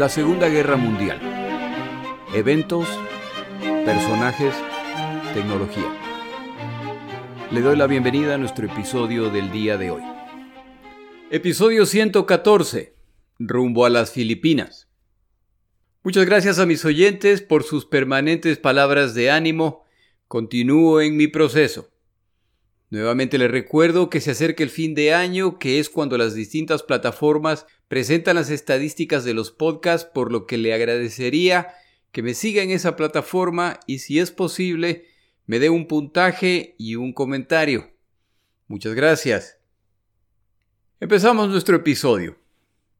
La Segunda Guerra Mundial. Eventos, personajes, tecnología. Le doy la bienvenida a nuestro episodio del día de hoy. Episodio 114. Rumbo a las Filipinas. Muchas gracias a mis oyentes por sus permanentes palabras de ánimo. Continúo en mi proceso. Nuevamente les recuerdo que se acerca el fin de año, que es cuando las distintas plataformas presentan las estadísticas de los podcasts, por lo que le agradecería que me siga en esa plataforma y si es posible, me dé un puntaje y un comentario. Muchas gracias. Empezamos nuestro episodio.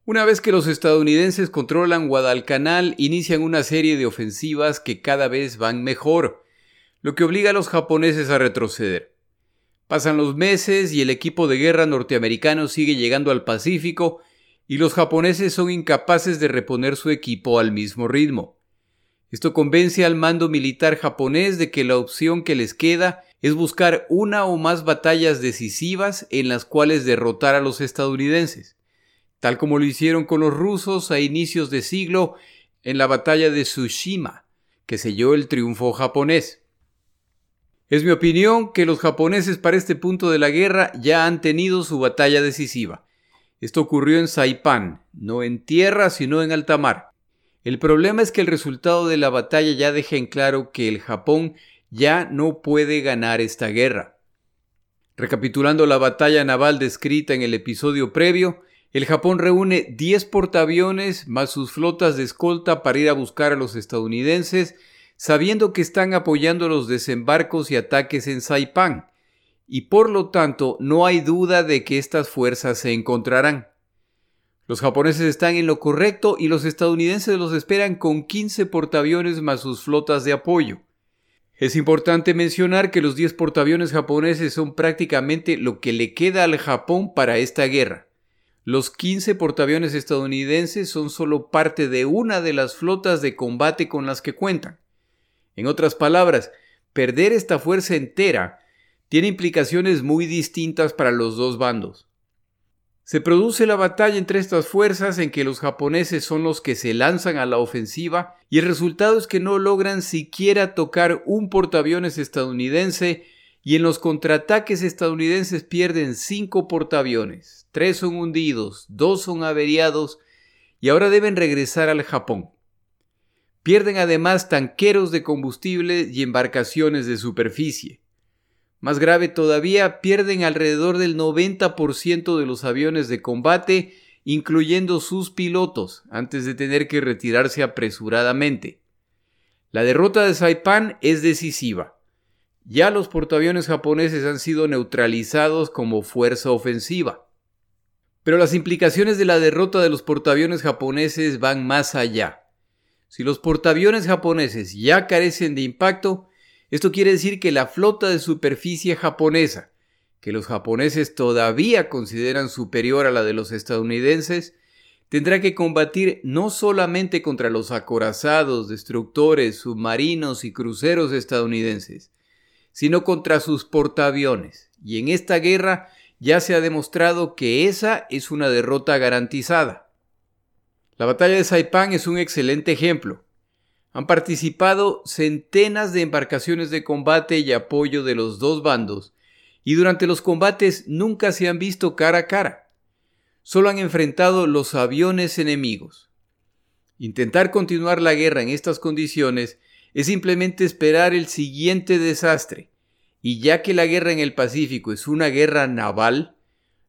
Una vez que los estadounidenses controlan Guadalcanal, inician una serie de ofensivas que cada vez van mejor, lo que obliga a los japoneses a retroceder. Pasan los meses y el equipo de guerra norteamericano sigue llegando al Pacífico y los japoneses son incapaces de reponer su equipo al mismo ritmo. Esto convence al mando militar japonés de que la opción que les queda es buscar una o más batallas decisivas en las cuales derrotar a los estadounidenses, tal como lo hicieron con los rusos a inicios de siglo en la batalla de Tsushima, que selló el triunfo japonés. Es mi opinión que los japoneses para este punto de la guerra ya han tenido su batalla decisiva. Esto ocurrió en Saipan, no en tierra sino en alta mar. El problema es que el resultado de la batalla ya deja en claro que el Japón ya no puede ganar esta guerra. Recapitulando la batalla naval descrita en el episodio previo, el Japón reúne 10 portaaviones más sus flotas de escolta para ir a buscar a los estadounidenses sabiendo que están apoyando los desembarcos y ataques en Saipán, y por lo tanto no hay duda de que estas fuerzas se encontrarán. Los japoneses están en lo correcto y los estadounidenses los esperan con 15 portaaviones más sus flotas de apoyo. Es importante mencionar que los 10 portaaviones japoneses son prácticamente lo que le queda al Japón para esta guerra. Los 15 portaaviones estadounidenses son solo parte de una de las flotas de combate con las que cuentan. En otras palabras, perder esta fuerza entera tiene implicaciones muy distintas para los dos bandos. Se produce la batalla entre estas fuerzas en que los japoneses son los que se lanzan a la ofensiva y el resultado es que no logran siquiera tocar un portaaviones estadounidense y en los contraataques estadounidenses pierden cinco portaaviones, tres son hundidos, dos son averiados y ahora deben regresar al Japón. Pierden además tanqueros de combustible y embarcaciones de superficie. Más grave todavía, pierden alrededor del 90% de los aviones de combate, incluyendo sus pilotos, antes de tener que retirarse apresuradamente. La derrota de Saipan es decisiva. Ya los portaaviones japoneses han sido neutralizados como fuerza ofensiva. Pero las implicaciones de la derrota de los portaaviones japoneses van más allá. Si los portaaviones japoneses ya carecen de impacto, esto quiere decir que la flota de superficie japonesa, que los japoneses todavía consideran superior a la de los estadounidenses, tendrá que combatir no solamente contra los acorazados, destructores, submarinos y cruceros estadounidenses, sino contra sus portaaviones. Y en esta guerra ya se ha demostrado que esa es una derrota garantizada. La batalla de Saipán es un excelente ejemplo. Han participado centenas de embarcaciones de combate y apoyo de los dos bandos, y durante los combates nunca se han visto cara a cara. Solo han enfrentado los aviones enemigos. Intentar continuar la guerra en estas condiciones es simplemente esperar el siguiente desastre, y ya que la guerra en el Pacífico es una guerra naval,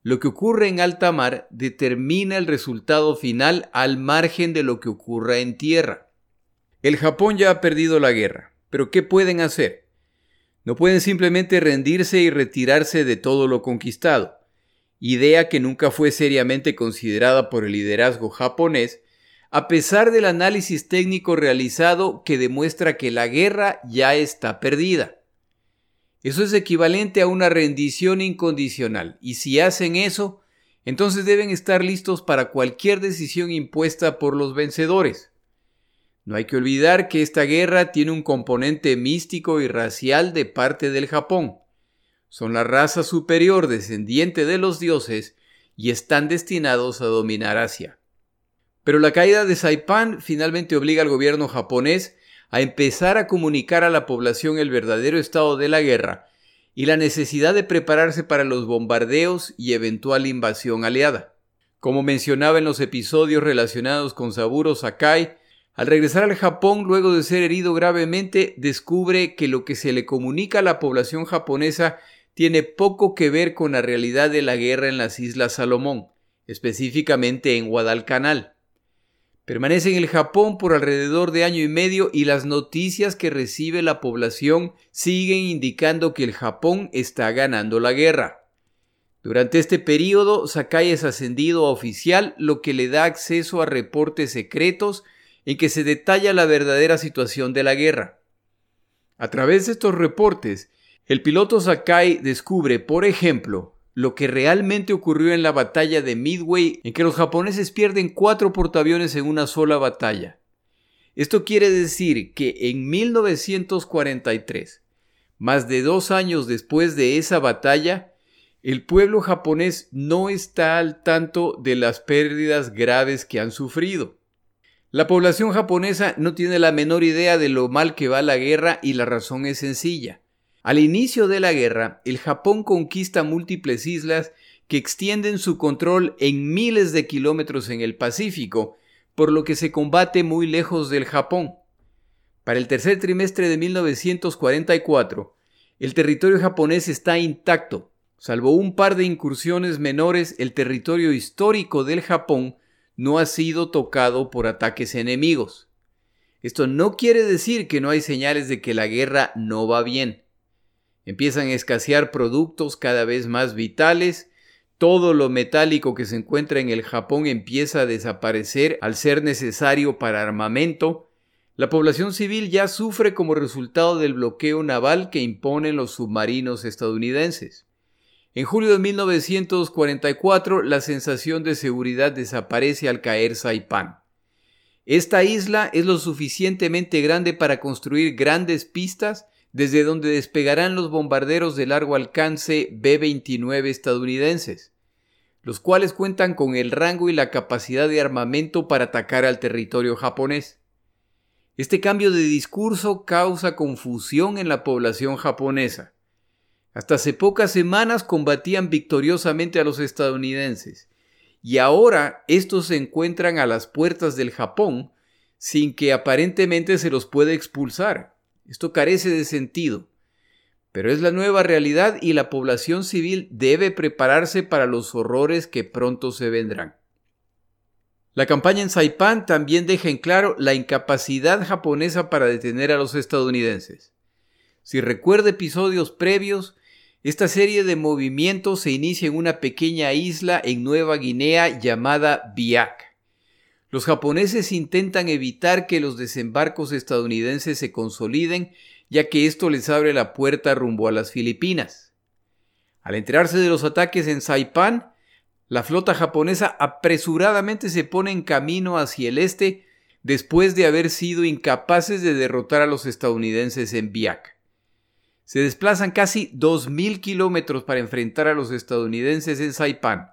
lo que ocurre en alta mar determina el resultado final al margen de lo que ocurra en tierra. El Japón ya ha perdido la guerra, pero ¿qué pueden hacer? No pueden simplemente rendirse y retirarse de todo lo conquistado, idea que nunca fue seriamente considerada por el liderazgo japonés, a pesar del análisis técnico realizado que demuestra que la guerra ya está perdida. Eso es equivalente a una rendición incondicional, y si hacen eso, entonces deben estar listos para cualquier decisión impuesta por los vencedores. No hay que olvidar que esta guerra tiene un componente místico y racial de parte del Japón. Son la raza superior descendiente de los dioses y están destinados a dominar Asia. Pero la caída de Saipan finalmente obliga al gobierno japonés a empezar a comunicar a la población el verdadero estado de la guerra y la necesidad de prepararse para los bombardeos y eventual invasión aliada. Como mencionaba en los episodios relacionados con Saburo Sakai, al regresar al Japón luego de ser herido gravemente, descubre que lo que se le comunica a la población japonesa tiene poco que ver con la realidad de la guerra en las Islas Salomón, específicamente en Guadalcanal. Permanece en el Japón por alrededor de año y medio y las noticias que recibe la población siguen indicando que el Japón está ganando la guerra. Durante este periodo, Sakai es ascendido a oficial, lo que le da acceso a reportes secretos en que se detalla la verdadera situación de la guerra. A través de estos reportes, el piloto Sakai descubre, por ejemplo, lo que realmente ocurrió en la batalla de Midway, en que los japoneses pierden cuatro portaaviones en una sola batalla. Esto quiere decir que en 1943, más de dos años después de esa batalla, el pueblo japonés no está al tanto de las pérdidas graves que han sufrido. La población japonesa no tiene la menor idea de lo mal que va la guerra y la razón es sencilla. Al inicio de la guerra, el Japón conquista múltiples islas que extienden su control en miles de kilómetros en el Pacífico, por lo que se combate muy lejos del Japón. Para el tercer trimestre de 1944, el territorio japonés está intacto. Salvo un par de incursiones menores, el territorio histórico del Japón no ha sido tocado por ataques enemigos. Esto no quiere decir que no hay señales de que la guerra no va bien. Empiezan a escasear productos cada vez más vitales, todo lo metálico que se encuentra en el Japón empieza a desaparecer al ser necesario para armamento, la población civil ya sufre como resultado del bloqueo naval que imponen los submarinos estadounidenses. En julio de 1944, la sensación de seguridad desaparece al caer Saipán. Esta isla es lo suficientemente grande para construir grandes pistas desde donde despegarán los bombarderos de largo alcance B-29 estadounidenses, los cuales cuentan con el rango y la capacidad de armamento para atacar al territorio japonés. Este cambio de discurso causa confusión en la población japonesa. Hasta hace pocas semanas combatían victoriosamente a los estadounidenses, y ahora estos se encuentran a las puertas del Japón sin que aparentemente se los pueda expulsar. Esto carece de sentido. Pero es la nueva realidad y la población civil debe prepararse para los horrores que pronto se vendrán. La campaña en Saipan también deja en claro la incapacidad japonesa para detener a los estadounidenses. Si recuerda episodios previos, esta serie de movimientos se inicia en una pequeña isla en Nueva Guinea llamada Biak. Los japoneses intentan evitar que los desembarcos estadounidenses se consoliden, ya que esto les abre la puerta rumbo a las Filipinas. Al enterarse de los ataques en Saipan, la flota japonesa apresuradamente se pone en camino hacia el este después de haber sido incapaces de derrotar a los estadounidenses en Biak. Se desplazan casi 2.000 kilómetros para enfrentar a los estadounidenses en Saipán.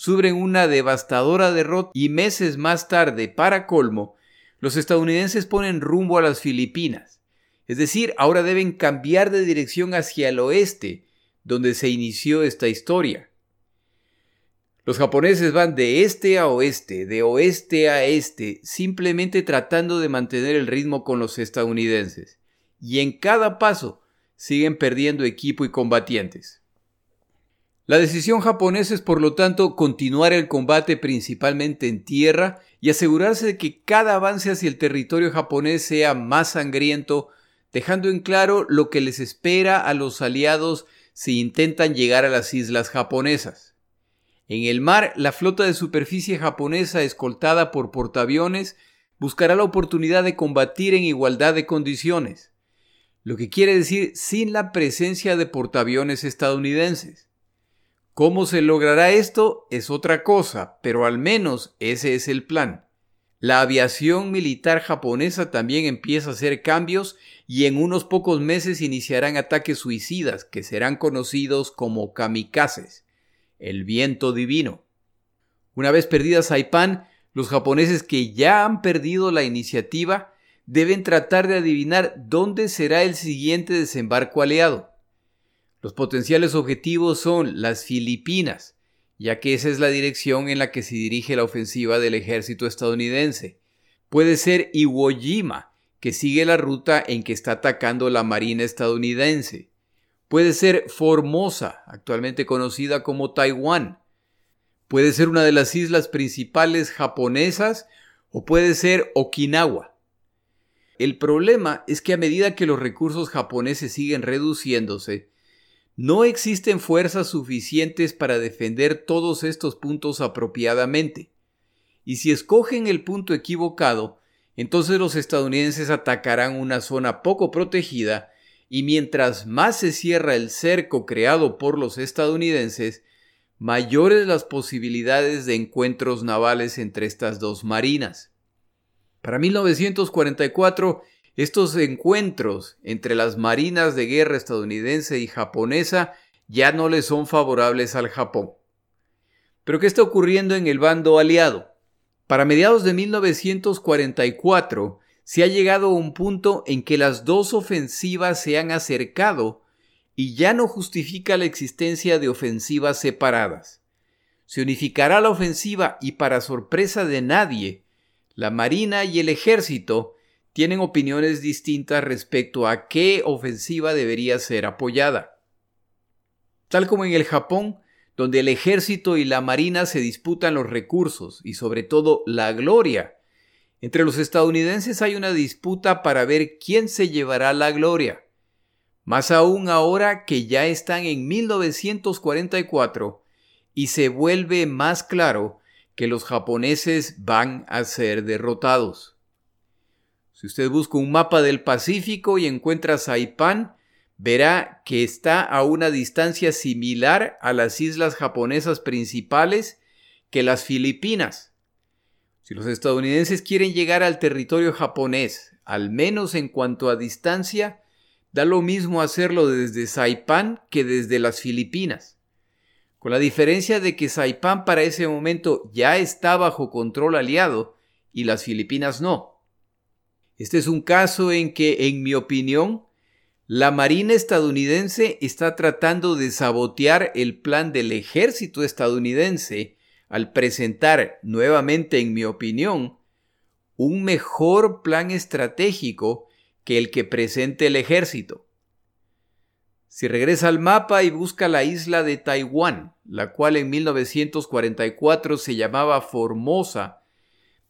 Sufren una devastadora derrota y meses más tarde, para colmo, los estadounidenses ponen rumbo a las Filipinas. Es decir, ahora deben cambiar de dirección hacia el oeste, donde se inició esta historia. Los japoneses van de este a oeste, de oeste a este, simplemente tratando de mantener el ritmo con los estadounidenses. Y en cada paso siguen perdiendo equipo y combatientes. La decisión japonesa es por lo tanto continuar el combate principalmente en tierra y asegurarse de que cada avance hacia el territorio japonés sea más sangriento, dejando en claro lo que les espera a los aliados si intentan llegar a las islas japonesas. En el mar, la flota de superficie japonesa, escoltada por portaaviones, buscará la oportunidad de combatir en igualdad de condiciones lo que quiere decir sin la presencia de portaaviones estadounidenses. ¿Cómo se logrará esto? Es otra cosa, pero al menos ese es el plan. La aviación militar japonesa también empieza a hacer cambios y en unos pocos meses iniciarán ataques suicidas que serán conocidos como kamikazes, el viento divino. Una vez perdida Saipan, Los japoneses que ya han perdido la iniciativa deben tratar de adivinar dónde será el siguiente desembarco aliado. Los potenciales objetivos son las Filipinas, ya que esa es la dirección en la que se dirige la ofensiva del ejército estadounidense. Puede ser Iwo Jima, que sigue la ruta en que está atacando la Marina estadounidense. Puede ser Formosa, actualmente conocida como Taiwán. Puede ser una de las islas principales japonesas o puede ser Okinawa. El problema es que a medida que los recursos japoneses siguen reduciéndose, no existen fuerzas suficientes para defender todos estos puntos apropiadamente. Y si escogen el punto equivocado, entonces los estadounidenses atacarán una zona poco protegida y mientras más se cierra el cerco creado por los estadounidenses, mayores las posibilidades de encuentros navales entre estas dos marinas. Para 1944, estos encuentros entre las marinas de guerra estadounidense y japonesa ya no le son favorables al Japón. Pero ¿qué está ocurriendo en el bando aliado? Para mediados de 1944 se ha llegado a un punto en que las dos ofensivas se han acercado y ya no justifica la existencia de ofensivas separadas. Se unificará la ofensiva y para sorpresa de nadie, la Marina y el Ejército tienen opiniones distintas respecto a qué ofensiva debería ser apoyada. Tal como en el Japón, donde el ejército y la marina se disputan los recursos y sobre todo la gloria, entre los estadounidenses hay una disputa para ver quién se llevará la gloria. Más aún ahora que ya están en 1944 y se vuelve más claro que los japoneses van a ser derrotados. Si usted busca un mapa del Pacífico y encuentra Saipan, verá que está a una distancia similar a las islas japonesas principales que las Filipinas. Si los estadounidenses quieren llegar al territorio japonés, al menos en cuanto a distancia, da lo mismo hacerlo desde Saipan que desde las Filipinas. Con la diferencia de que Saipan para ese momento ya está bajo control aliado y las Filipinas no. Este es un caso en que, en mi opinión, la Marina estadounidense está tratando de sabotear el plan del ejército estadounidense al presentar, nuevamente en mi opinión, un mejor plan estratégico que el que presente el ejército. Si regresa al mapa y busca la isla de Taiwán, la cual en 1944 se llamaba Formosa,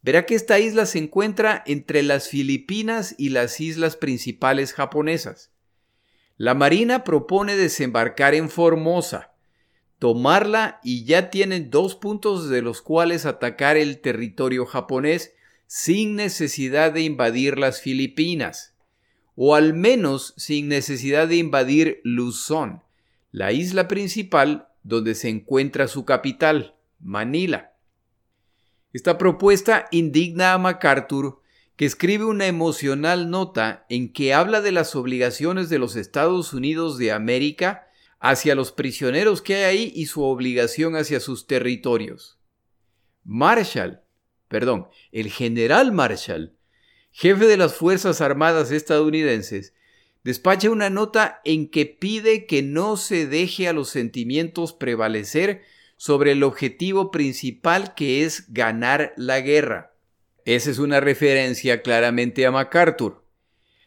verá que esta isla se encuentra entre las Filipinas y las islas principales japonesas. La Marina propone desembarcar en Formosa, tomarla y ya tienen dos puntos de los cuales atacar el territorio japonés sin necesidad de invadir las Filipinas, o al menos sin necesidad de invadir Luzón, la isla principal donde se encuentra su capital, Manila. Esta propuesta indigna a MacArthur, que escribe una emocional nota en que habla de las obligaciones de los Estados Unidos de América hacia los prisioneros que hay ahí y su obligación hacia sus territorios. Marshall, perdón, el general Marshall, jefe de las Fuerzas Armadas estadounidenses, despacha una nota en que pide que no se deje a los sentimientos prevalecer sobre el objetivo principal que es ganar la guerra. Esa es una referencia claramente a MacArthur.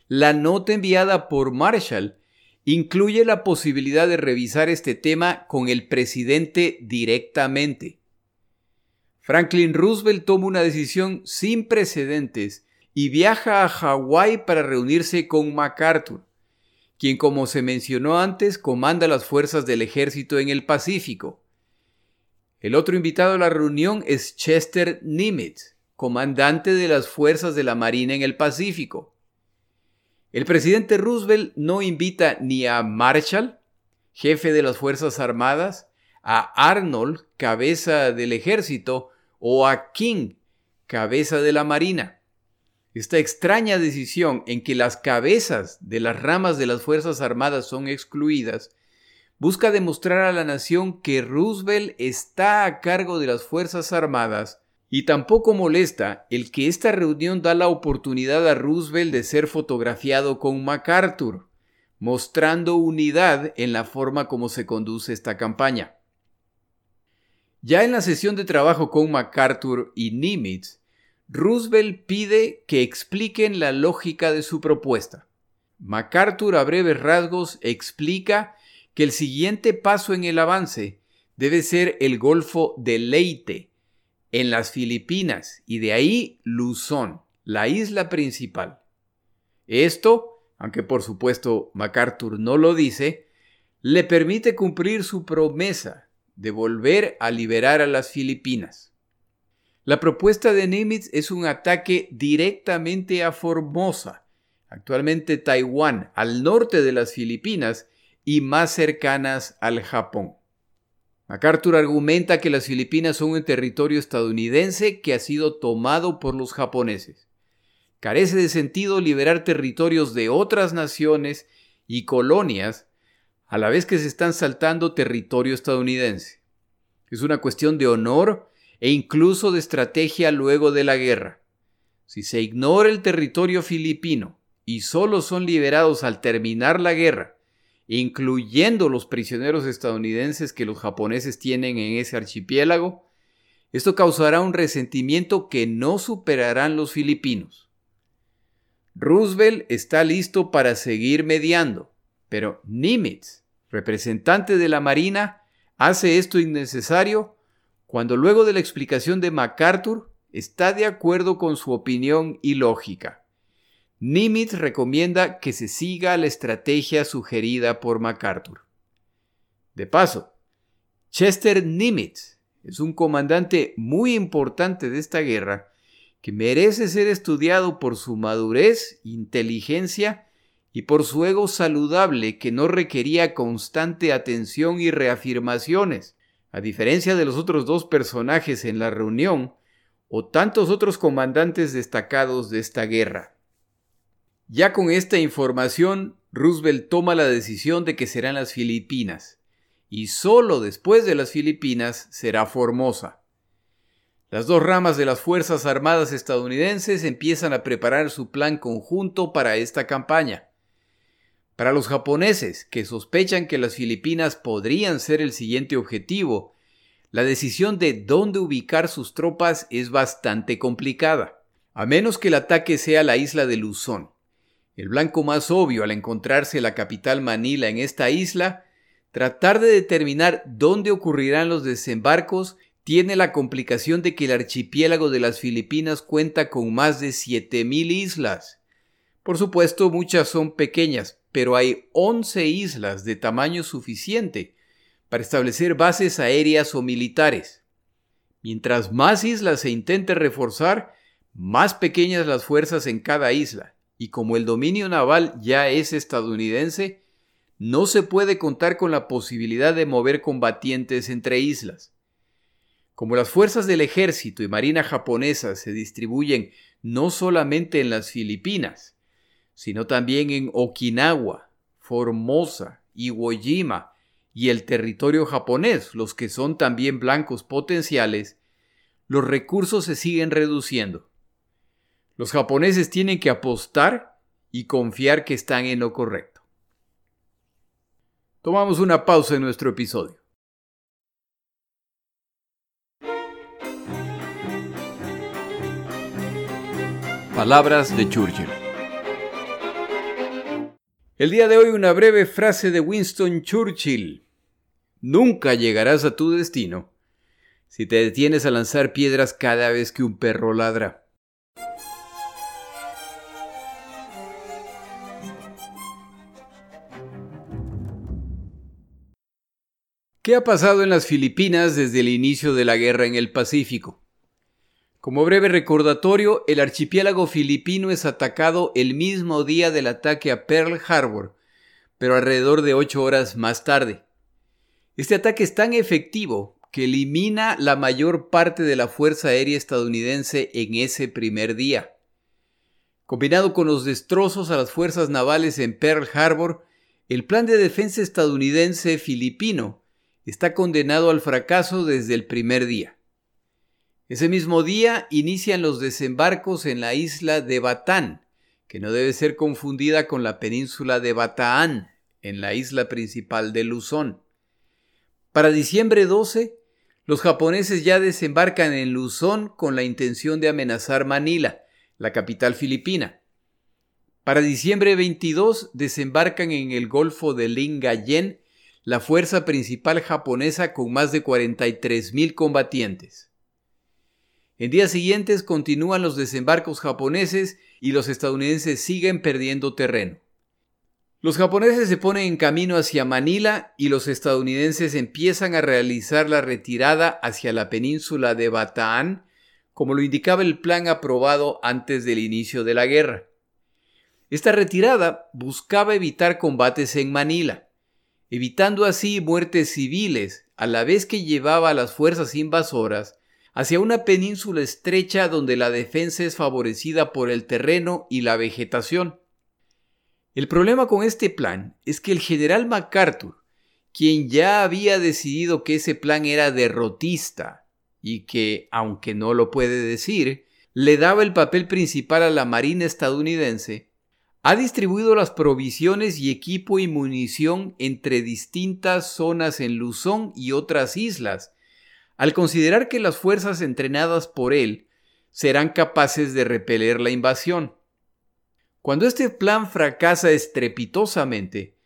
La nota enviada por Marshall incluye la posibilidad de revisar este tema con el presidente directamente. Franklin Roosevelt toma una decisión sin precedentes y viaja a Hawái para reunirse con MacArthur, quien como se mencionó antes comanda las fuerzas del ejército en el Pacífico. El otro invitado a la reunión es Chester Nimitz, comandante de las fuerzas de la Marina en el Pacífico. El presidente Roosevelt no invita ni a Marshall, jefe de las Fuerzas Armadas, a Arnold, cabeza del ejército, o a King, cabeza de la Marina. Esta extraña decisión en que las cabezas de las ramas de las Fuerzas Armadas son excluidas busca demostrar a la nación que Roosevelt está a cargo de las Fuerzas Armadas Y tampoco molesta el que esta reunión da la oportunidad a Roosevelt de ser fotografiado con MacArthur, mostrando unidad en la forma como se conduce esta campaña. Ya en la sesión de trabajo con MacArthur y Nimitz, Roosevelt pide que expliquen la lógica de su propuesta. MacArthur a breves rasgos explica que el siguiente paso en el avance debe ser el Golfo de Leyte, en las Filipinas, y de ahí Luzón, la isla principal. Esto aunque por supuesto MacArthur no lo dice, le permite cumplir su promesa de volver a liberar a las Filipinas. La propuesta de Nimitz es un ataque directamente a Formosa, actualmente Taiwán, al norte de las Filipinas y más cercanas al Japón. MacArthur argumenta que las Filipinas son un territorio estadounidense que ha sido tomado por los japoneses. Carece de sentido liberar territorios de otras naciones y colonias a la vez que se están saltando territorio estadounidense. Es una cuestión de honor e incluso de estrategia luego de la guerra. Si se ignora el territorio filipino y solo son liberados al terminar la guerra, incluyendo los prisioneros estadounidenses que los japoneses tienen en ese archipiélago, esto causará un resentimiento que no superarán los filipinos. Roosevelt está listo para seguir mediando, pero Nimitz, representante de la Marina, hace esto innecesario cuando luego de la explicación de MacArthur está de acuerdo con su opinión y lógica. Nimitz recomienda que se siga la estrategia sugerida por MacArthur. De paso, Chester Nimitz es un comandante muy importante de esta guerra que merece ser estudiado por su madurez, inteligencia y por su ego saludable que no requería constante atención y reafirmaciones, a diferencia de los otros dos personajes en la reunión o tantos otros comandantes destacados de esta guerra. Ya con esta información, Roosevelt toma la decisión de que serán las Filipinas, y solo después de las Filipinas será Formosa. Las dos ramas de las Fuerzas Armadas estadounidenses empiezan a preparar su plan conjunto para esta campaña. Para los japoneses, que sospechan que las Filipinas podrían ser el siguiente objetivo, la decisión de dónde ubicar sus tropas es bastante complicada, a menos que el ataque sea la isla de Luzón. El blanco más obvio al encontrarse la capital Manila en esta isla, tratar de determinar dónde ocurrirán los desembarcos tiene la complicación de que el archipiélago de las Filipinas cuenta con más de 7.000 islas. Por supuesto, muchas son pequeñas, pero hay 11 islas de tamaño suficiente para establecer bases aéreas o militares. Mientras más islas se intente reforzar, más pequeñas las fuerzas en cada isla, y como el dominio naval ya es estadounidense, no se puede contar con la posibilidad de mover combatientes entre islas. Como las fuerzas del ejército y marina japonesa se distribuyen no solamente en las Filipinas, sino también en Okinawa, Formosa, Iwo Jima y el territorio japonés, los que son también blancos potenciales, los recursos se siguen reduciendo. Los japoneses tienen que apostar y confiar que están en lo correcto. Tomamos una pausa en nuestro episodio. Palabras de Churchill. El día de hoy una breve frase de Winston Churchill. Nunca llegarás a tu destino si te detienes a lanzar piedras cada vez que un perro ladra. ¿Qué ha pasado en las Filipinas desde el inicio de la guerra en el Pacífico? Como breve recordatorio, el archipiélago filipino es atacado el mismo día del ataque a Pearl Harbor, pero alrededor de ocho horas más tarde. Este ataque es tan efectivo que elimina la mayor parte de la Fuerza Aérea estadounidense en ese primer día. Combinado con los destrozos a las fuerzas navales en Pearl Harbor, el plan de defensa estadounidense filipino está condenado al fracaso desde el primer día. Ese mismo día inician los desembarcos en la isla de Batán, que no debe ser confundida con la península de Bataán, en la isla principal de Luzón. Para diciembre 12, los japoneses ya desembarcan en Luzón con la intención de amenazar Manila, la capital filipina. Para diciembre 22 desembarcan en el Golfo de Lingayen la fuerza principal japonesa con más de 43.000 combatientes. En días siguientes continúan los desembarcos japoneses y los estadounidenses siguen perdiendo terreno. Los japoneses se ponen en camino hacia Manila y los estadounidenses empiezan a realizar la retirada hacia la península de Bataan, como lo indicaba el plan aprobado antes del inicio de la guerra. Esta retirada buscaba evitar combates en Manila, evitando así muertes civiles, a la vez que llevaba a las fuerzas invasoras hacia una península estrecha donde la defensa es favorecida por el terreno y la vegetación. El problema con este plan es que el general MacArthur, quien ya había decidido que ese plan era derrotista y que, aunque no lo puede decir, le daba el papel principal a la Marina estadounidense, ha distribuido las provisiones y equipo y munición entre distintas zonas en Luzón y otras islas, al considerar que las fuerzas entrenadas por él serán capaces de repeler la invasión. Cuando este plan fracasa estrepitosamente,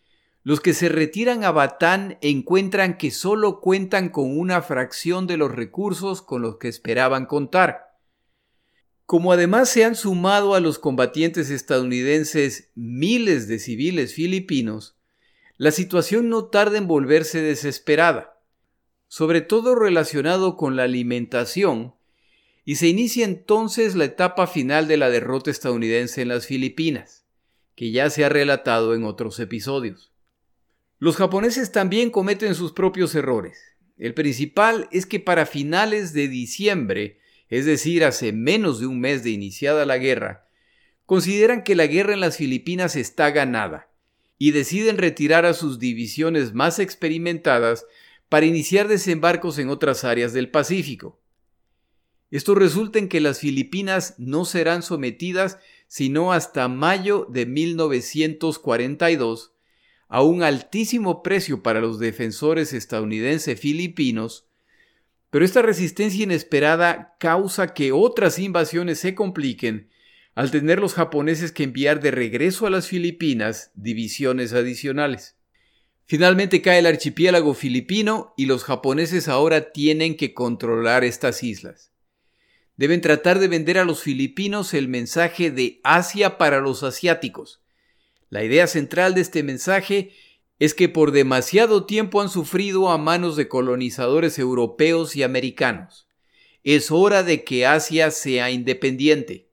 los que se retiran a Batán encuentran que solo cuentan con una fracción de los recursos con los que esperaban contar. Como además se han sumado a los combatientes estadounidenses miles de civiles filipinos, la situación no tarda en volverse desesperada sobre todo relacionado con la alimentación, y se inicia entonces la etapa final de la derrota estadounidense en las Filipinas, que ya se ha relatado en otros episodios. Los japoneses también cometen sus propios errores. El principal es que para finales de diciembre, es decir, hace menos de un mes de iniciada la guerra, consideran que la guerra en las Filipinas está ganada y deciden retirar a sus divisiones más experimentadas para iniciar desembarcos en otras áreas del Pacífico. Esto resulta en que las Filipinas no serán sometidas sino hasta mayo de 1942 a un altísimo precio para los defensores estadounidenses filipinos, pero esta resistencia inesperada causa que otras invasiones se compliquen al tener los japoneses que enviar de regreso a las Filipinas divisiones adicionales. Finalmente cae el archipiélago filipino y los japoneses ahora tienen que controlar estas islas. Deben tratar de vender a los filipinos el mensaje de Asia para los asiáticos. La idea central de este mensaje es que por demasiado tiempo han sufrido a manos de colonizadores europeos y americanos. Es hora de que Asia sea independiente.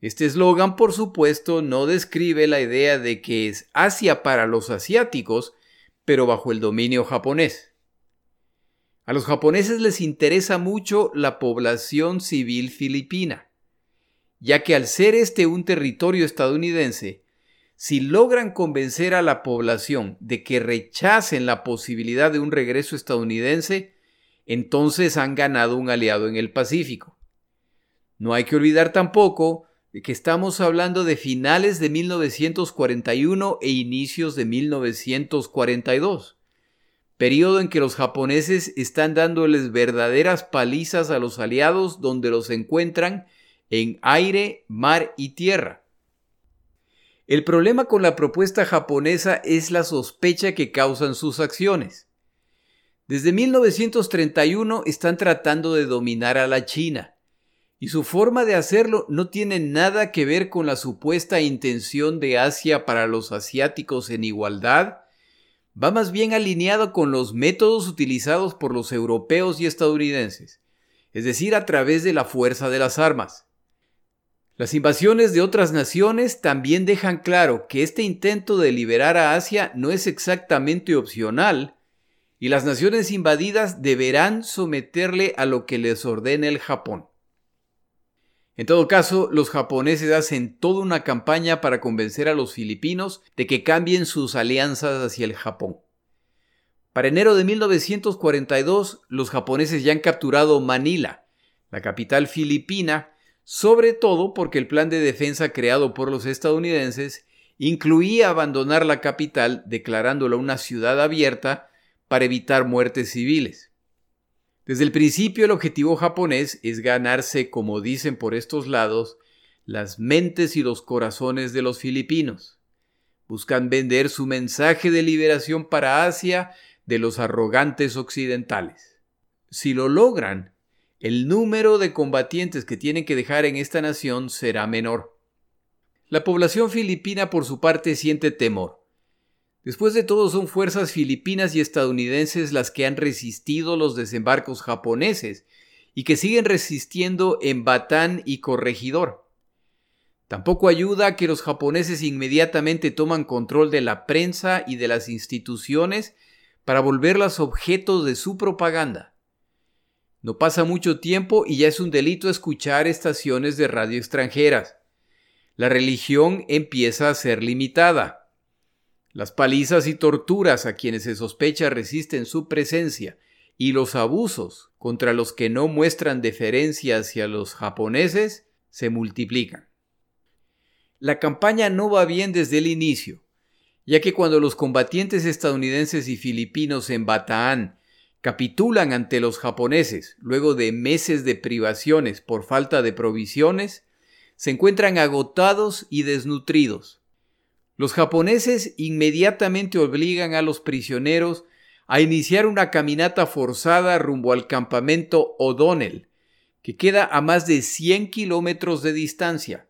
Este eslogan, por supuesto, no describe la idea de que es Asia para los asiáticos, pero bajo el dominio japonés. A los japoneses les interesa mucho la población civil filipina, ya que al ser este un territorio estadounidense, si logran convencer a la población de que rechacen la posibilidad de un regreso estadounidense, entonces han ganado un aliado en el Pacífico. No hay que olvidar tampoco que estamos hablando de finales de 1941 e inicios de 1942, periodo en que los japoneses están dándoles verdaderas palizas a los aliados donde los encuentran en aire, mar y tierra. El problema con la propuesta japonesa es la sospecha que causan sus acciones. Desde 1931 están tratando de dominar a la China y su forma de hacerlo no tiene nada que ver con la supuesta intención de Asia para los asiáticos en igualdad, va más bien alineado con los métodos utilizados por los europeos y estadounidenses, es decir, a través de la fuerza de las armas. Las invasiones de otras naciones también dejan claro que este intento de liberar a Asia no es exactamente opcional, y las naciones invadidas deberán someterle a lo que les ordene el Japón. En todo caso, los japoneses hacen toda una campaña para convencer a los filipinos de que cambien sus alianzas hacia el Japón. Para enero de 1942, los japoneses ya han capturado Manila, la capital filipina, sobre todo porque el plan de defensa creado por los estadounidenses incluía abandonar la capital declarándola una ciudad abierta para evitar muertes civiles. Desde el principio el objetivo japonés es ganarse, como dicen por estos lados, las mentes y los corazones de los filipinos. Buscan vender su mensaje de liberación para Asia de los arrogantes occidentales. Si lo logran, el número de combatientes que tienen que dejar en esta nación será menor. La población filipina por su parte siente temor. Después de todo son fuerzas filipinas y estadounidenses las que han resistido los desembarcos japoneses y que siguen resistiendo en Batán y Corregidor. Tampoco ayuda que los japoneses inmediatamente toman control de la prensa y de las instituciones para volverlas objetos de su propaganda. No pasa mucho tiempo y ya es un delito escuchar estaciones de radio extranjeras la religión empieza a ser limitada. Las palizas y torturas a quienes se sospecha resisten su presencia y los abusos contra los que no muestran deferencia hacia los japoneses se multiplican. La campaña no va bien desde el inicio, ya que cuando los combatientes estadounidenses y filipinos en Bataan capitulan ante los japoneses luego de meses de privaciones por falta de provisiones, se encuentran agotados y desnutridos. Los japoneses inmediatamente obligan a los prisioneros a iniciar una caminata forzada rumbo al campamento O'Donnell, que queda a más de 100 kilómetros de distancia.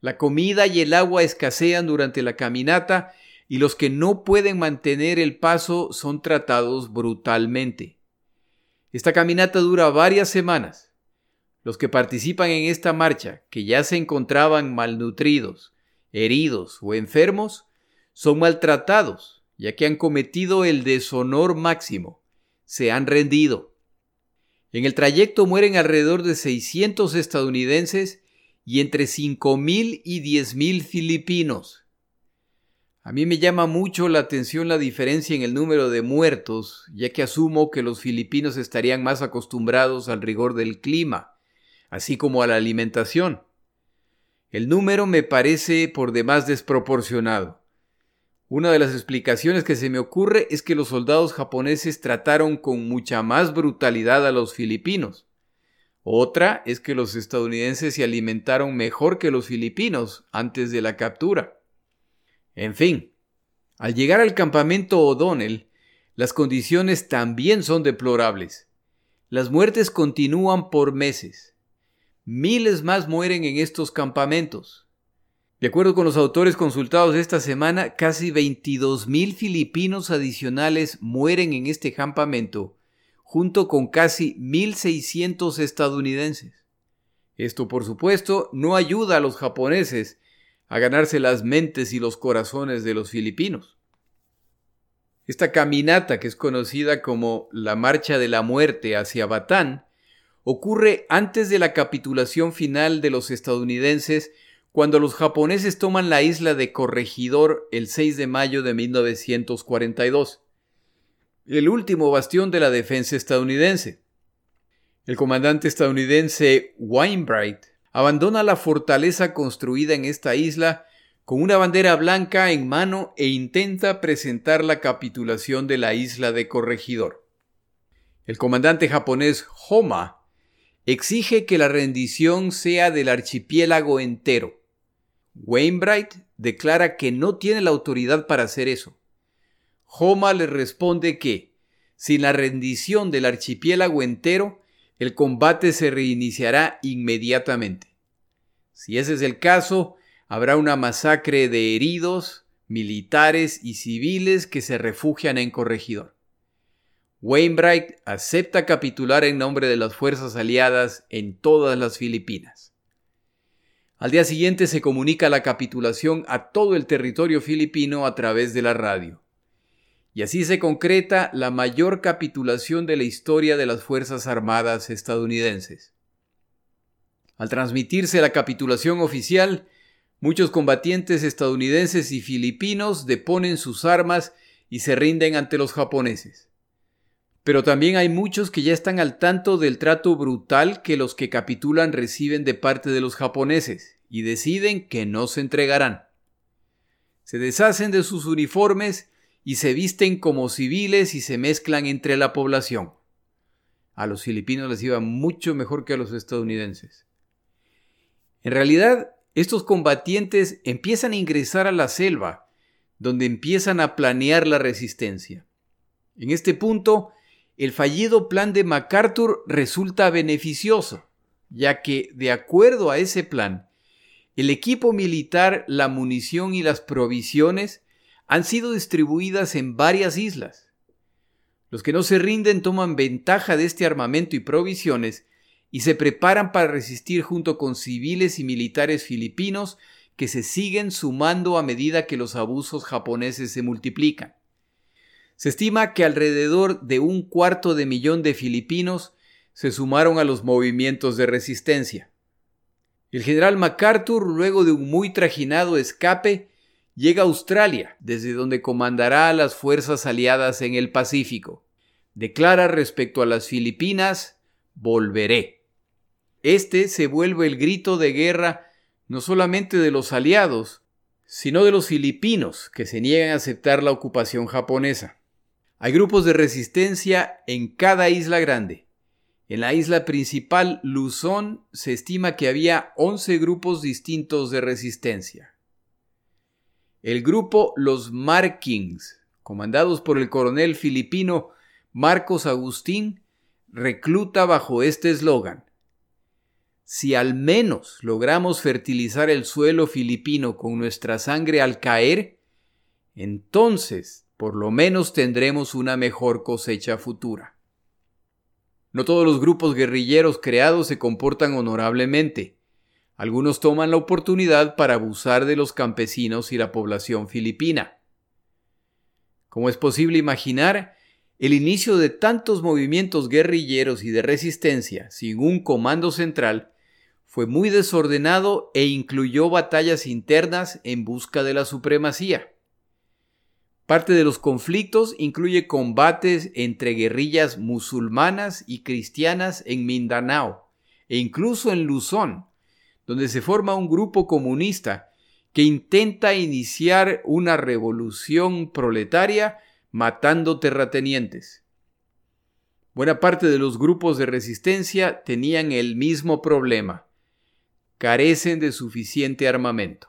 La comida y el agua escasean durante la caminata y los que no pueden mantener el paso son tratados brutalmente. Esta caminata dura varias semanas los que participan en esta marcha, que ya se encontraban malnutridos, heridos o enfermos, son maltratados, ya que han cometido el deshonor máximo, se han rendido. En el trayecto mueren alrededor de 600 estadounidenses y entre 5.000 y 10.000 filipinos. A mí me llama mucho la atención la diferencia en el número de muertos, ya que asumo que los filipinos estarían más acostumbrados al rigor del clima así como a la alimentación. El número me parece por demás desproporcionado. Una de las explicaciones que se me ocurre es que los soldados japoneses trataron con mucha más brutalidad a los filipinos. Otra es que los estadounidenses se alimentaron mejor que los filipinos antes de la captura. En fin, al llegar al campamento O'Donnell, las condiciones también son deplorables. Las muertes continúan por meses. Miles más mueren en estos campamentos. De acuerdo con los autores consultados esta semana, casi 22.000 filipinos adicionales mueren en este campamento, junto con casi 1.600 estadounidenses. Esto, por supuesto, no ayuda a los japoneses a ganarse las mentes y los corazones de los filipinos. Esta caminata, que es conocida como la Marcha de la Muerte hacia Batán, ocurre antes de la capitulación final de los estadounidenses cuando los japoneses toman la isla de Corregidor el 6 de mayo de 1942, el último bastión de la defensa estadounidense. El comandante estadounidense Wainwright abandona la fortaleza construida en esta isla con una bandera blanca en mano e intenta presentar la capitulación de la isla de Corregidor. El comandante japonés Homa exige que la rendición sea del archipiélago entero. Wainwright declara que no tiene la autoridad para hacer eso. Homa le responde que, sin la rendición del archipiélago entero, el combate se reiniciará inmediatamente. Si ese es el caso, habrá una masacre de heridos, militares y civiles que se refugian en Corregidor. Wainwright acepta capitular en nombre de las fuerzas aliadas en todas las Filipinas. Al día siguiente se comunica la capitulación a todo el territorio filipino a través de la radio. Y así se concreta la mayor capitulación de la historia de las Fuerzas Armadas estadounidenses. Al transmitirse la capitulación oficial, muchos combatientes estadounidenses y filipinos deponen sus armas y se rinden ante los japoneses. Pero también hay muchos que ya están al tanto del trato brutal que los que capitulan reciben de parte de los japoneses y deciden que no se entregarán. Se deshacen de sus uniformes y se visten como civiles y se mezclan entre la población. A los filipinos les iba mucho mejor que a los estadounidenses. En realidad, estos combatientes empiezan a ingresar a la selva, donde empiezan a planear la resistencia. En este punto, el fallido plan de MacArthur resulta beneficioso, ya que, de acuerdo a ese plan, el equipo militar, la munición y las provisiones han sido distribuidas en varias islas. Los que no se rinden toman ventaja de este armamento y provisiones y se preparan para resistir junto con civiles y militares filipinos que se siguen sumando a medida que los abusos japoneses se multiplican. Se estima que alrededor de un cuarto de millón de filipinos se sumaron a los movimientos de resistencia. El general MacArthur, luego de un muy trajinado escape, llega a Australia, desde donde comandará a las fuerzas aliadas en el Pacífico. Declara respecto a las Filipinas, volveré. Este se vuelve el grito de guerra no solamente de los aliados, sino de los filipinos que se niegan a aceptar la ocupación japonesa. Hay grupos de resistencia en cada isla grande. En la isla principal, Luzón, se estima que había 11 grupos distintos de resistencia. El grupo Los Markings, comandados por el coronel filipino Marcos Agustín, recluta bajo este eslogan si al menos logramos fertilizar el suelo filipino con nuestra sangre al caer, entonces por lo menos tendremos una mejor cosecha futura. No todos los grupos guerrilleros creados se comportan honorablemente. Algunos toman la oportunidad para abusar de los campesinos y la población filipina. Como es posible imaginar, el inicio de tantos movimientos guerrilleros y de resistencia sin un comando central fue muy desordenado e incluyó batallas internas en busca de la supremacía. Parte de los conflictos incluye combates entre guerrillas musulmanas y cristianas en Mindanao e incluso en Luzón, donde se forma un grupo comunista que intenta iniciar una revolución proletaria matando terratenientes. Buena parte de los grupos de resistencia tenían el mismo problema carecen de suficiente armamento.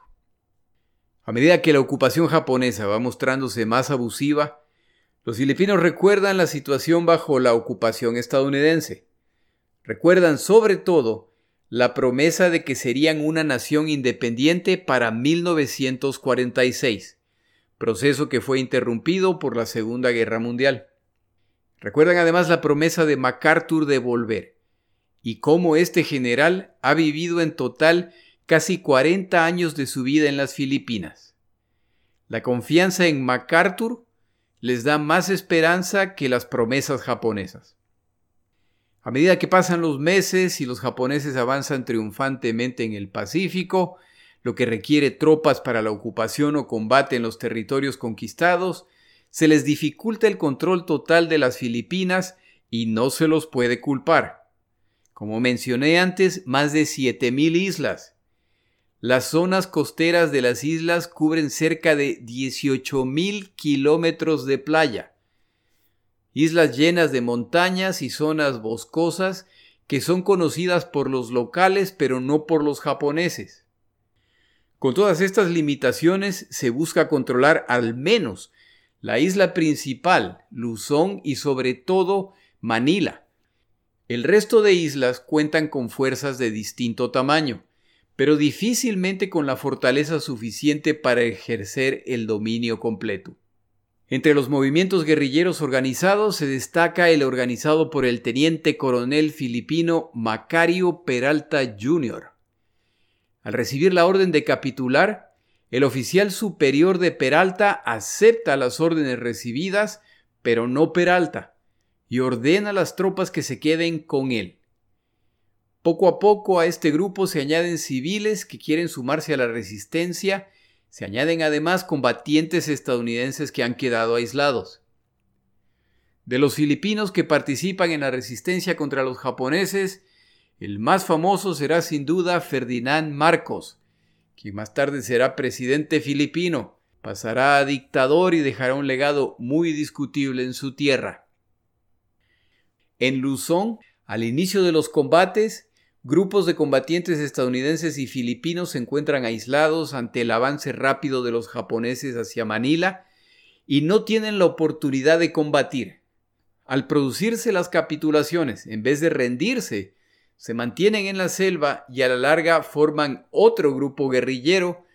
A medida que la ocupación japonesa va mostrándose más abusiva, los filipinos recuerdan la situación bajo la ocupación estadounidense. Recuerdan sobre todo la promesa de que serían una nación independiente para 1946, proceso que fue interrumpido por la Segunda Guerra Mundial. Recuerdan además la promesa de MacArthur de volver, y cómo este general ha vivido en total casi 40 años de su vida en las Filipinas. La confianza en MacArthur les da más esperanza que las promesas japonesas. A medida que pasan los meses y los japoneses avanzan triunfantemente en el Pacífico, lo que requiere tropas para la ocupación o combate en los territorios conquistados, se les dificulta el control total de las Filipinas y no se los puede culpar. Como mencioné antes, más de 7.000 islas. Las zonas costeras de las islas cubren cerca de 18.000 kilómetros de playa. Islas llenas de montañas y zonas boscosas que son conocidas por los locales pero no por los japoneses. Con todas estas limitaciones se busca controlar al menos la isla principal, Luzón y sobre todo Manila el resto de islas cuentan con fuerzas de distinto tamaño, pero difícilmente con la fortaleza suficiente para ejercer el dominio completo. Entre los movimientos guerrilleros organizados se destaca el organizado por el teniente coronel filipino Macario Peralta Jr. Al recibir la orden de capitular, el oficial superior de Peralta acepta las órdenes recibidas, pero no Peralta y ordena a las tropas que se queden con él. Poco a poco a este grupo se añaden civiles que quieren sumarse a la resistencia, se añaden además combatientes estadounidenses que han quedado aislados. De los filipinos que participan en la resistencia contra los japoneses, el más famoso será sin duda Ferdinand Marcos, quien más tarde será presidente filipino, pasará a dictador y dejará un legado muy discutible en su tierra. En Luzón, al inicio de los combates, grupos de combatientes estadounidenses y filipinos se encuentran aislados ante el avance rápido de los japoneses hacia Manila y no tienen la oportunidad de combatir. Al producirse las capitulaciones, en vez de rendirse, se mantienen en la selva y a la larga forman otro grupo guerrillero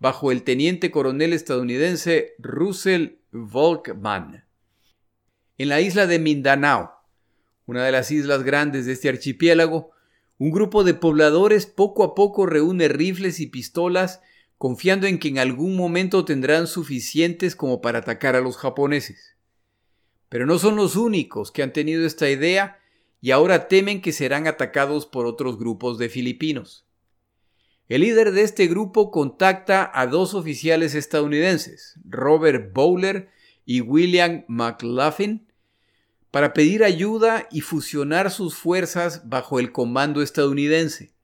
bajo el teniente coronel estadounidense Russell Volkmann. En la isla de Mindanao, una de las islas grandes de este archipiélago, un grupo de pobladores poco a poco reúne rifles y pistolas confiando en que en algún momento tendrán suficientes como para atacar a los japoneses. Pero no son los únicos que han tenido esta idea y ahora temen que serán atacados por otros grupos de filipinos. El líder de este grupo contacta a dos oficiales estadounidenses, Robert Bowler y William McLaughlin, para pedir ayuda y fusionar sus fuerzas bajo el comando estadounidense.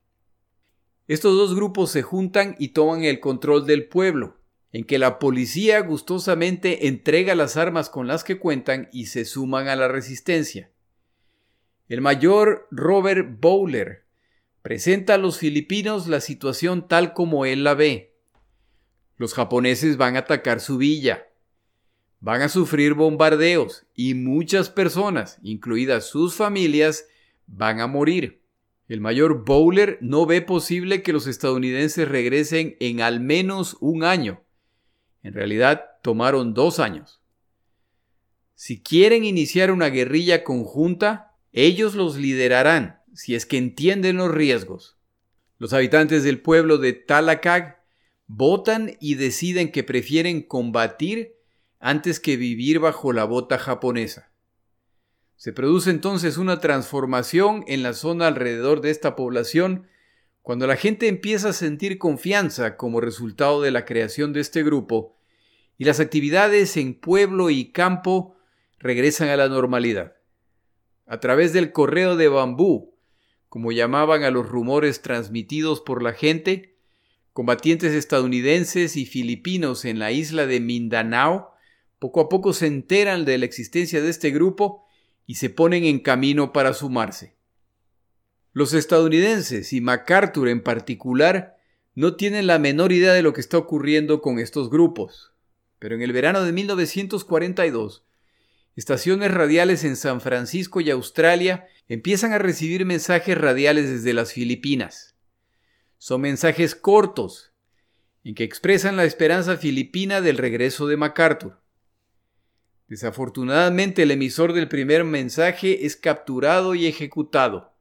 Estos dos grupos se juntan y toman el control del pueblo, en que la policía gustosamente entrega las armas con las que cuentan y se suman a la resistencia. El mayor Robert Bowler presenta a los filipinos la situación tal como él la ve. Los japoneses van a atacar su villa. Van a sufrir bombardeos y muchas personas, incluidas sus familias, van a morir. El mayor Bowler no ve posible que los estadounidenses regresen en al menos un año en realidad tomaron dos años. Si quieren iniciar una guerrilla conjunta, ellos los liderarán si es que entienden los riesgos. Los habitantes del pueblo de Talakag votan y deciden que prefieren combatir antes que vivir bajo la bota japonesa. Se produce entonces una transformación en la zona alrededor de esta población cuando la gente empieza a sentir confianza como resultado de la creación de este grupo y las actividades en pueblo y campo regresan a la normalidad. A través del correo de bambú, como llamaban a los rumores transmitidos por la gente, combatientes estadounidenses y filipinos en la isla de Mindanao poco a poco se enteran de la existencia de este grupo y se ponen en camino para sumarse. Los estadounidenses y MacArthur en particular no tienen la menor idea de lo que está ocurriendo con estos grupos, pero en el verano de 1942, estaciones radiales en San Francisco y Australia empiezan a recibir mensajes radiales desde las Filipinas. Son mensajes cortos, en que expresan la esperanza filipina del regreso de MacArthur. Desafortunadamente el emisor del primer mensaje es capturado y ejecutado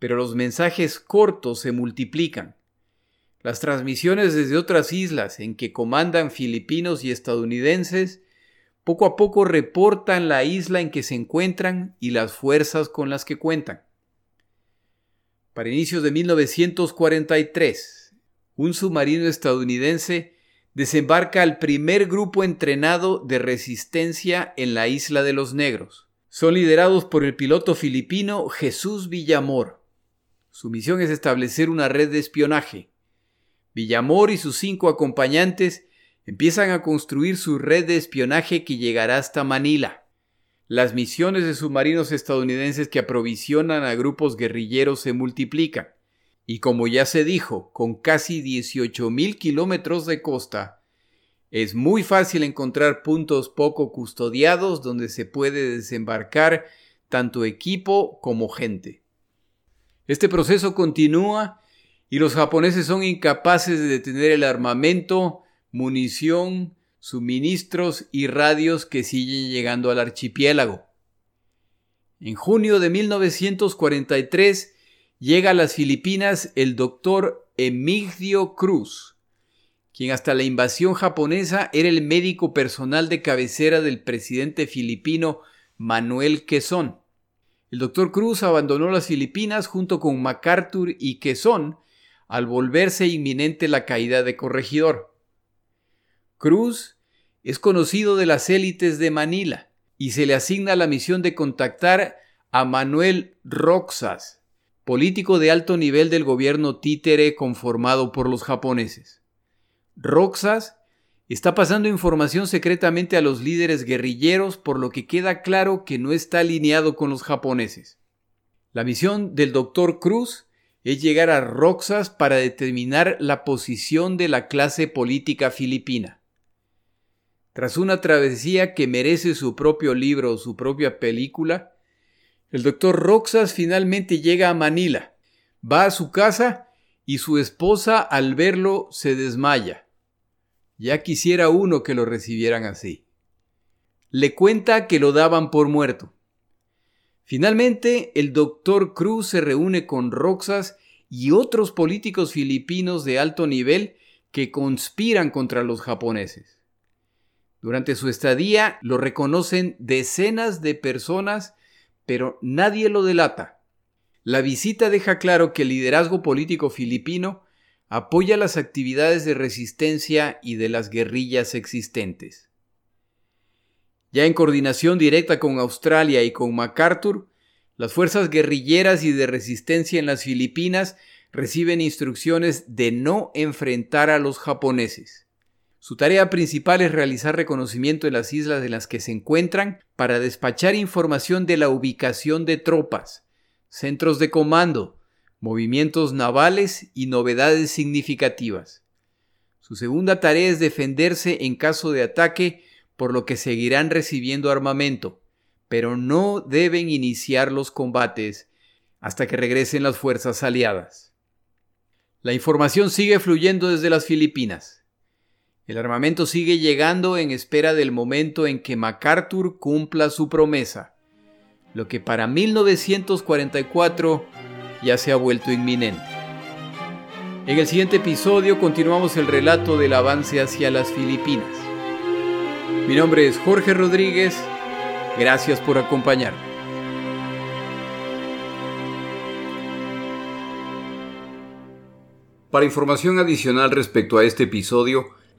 pero los mensajes cortos se multiplican. Las transmisiones desde otras islas en que comandan filipinos y estadounidenses poco a poco reportan la isla en que se encuentran y las fuerzas con las que cuentan. Para inicios de 1943, un submarino estadounidense desembarca al primer grupo entrenado de resistencia en la isla de los Negros. Son liderados por el piloto filipino Jesús Villamor. Su misión es establecer una red de espionaje. Villamor y sus cinco acompañantes empiezan a construir su red de espionaje que llegará hasta Manila. Las misiones de submarinos estadounidenses que aprovisionan a grupos guerrilleros se multiplican. Y como ya se dijo, con casi 18.000 kilómetros de costa, es muy fácil encontrar puntos poco custodiados donde se puede desembarcar tanto equipo como gente. Este proceso continúa y los japoneses son incapaces de detener el armamento, munición, suministros y radios que siguen llegando al archipiélago. En junio de 1943 llega a las Filipinas el doctor Emigdio Cruz, quien hasta la invasión japonesa era el médico personal de cabecera del presidente filipino Manuel Quezón. El doctor Cruz abandonó las Filipinas junto con MacArthur y Quezón al volverse inminente la caída de Corregidor. Cruz es conocido de las élites de Manila y se le asigna la misión de contactar a Manuel Roxas, político de alto nivel del gobierno títere conformado por los japoneses. Roxas está pasando información secretamente a los líderes guerrilleros por lo que queda claro que no está alineado con los japoneses. La misión del Dr. Cruz es llegar a Roxas para determinar la posición de la clase política filipina. Tras una travesía que merece su propio libro o su propia película, el doctor Roxas finalmente llega a Manila, va a su casa y su esposa al verlo se desmaya. Ya quisiera uno que lo recibieran así. Le cuenta que lo daban por muerto. Finalmente, el doctor Cruz se reúne con Roxas y otros políticos filipinos de alto nivel que conspiran contra los japoneses. Durante su estadía lo reconocen decenas de personas pero nadie lo delata. La visita deja claro que el liderazgo político filipino apoya las actividades de resistencia y de las guerrillas existentes. Ya en coordinación directa con Australia y con MacArthur, las fuerzas guerrilleras y de resistencia en las Filipinas reciben instrucciones de no enfrentar a los japoneses. Su tarea principal es realizar reconocimiento en las islas en las que se encuentran para despachar información de la ubicación de tropas, centros de comando, movimientos navales y novedades significativas. Su segunda tarea es defenderse en caso de ataque, por lo que seguirán recibiendo armamento, pero no deben iniciar los combates hasta que regresen las fuerzas aliadas. La información sigue fluyendo desde las Filipinas. El armamento sigue llegando en espera del momento en que MacArthur cumpla su promesa, lo que para 1944 ya se ha vuelto inminente. En el siguiente episodio continuamos el relato del avance hacia las Filipinas. Mi nombre es Jorge Rodríguez, gracias por acompañarme. Para información adicional respecto a este episodio,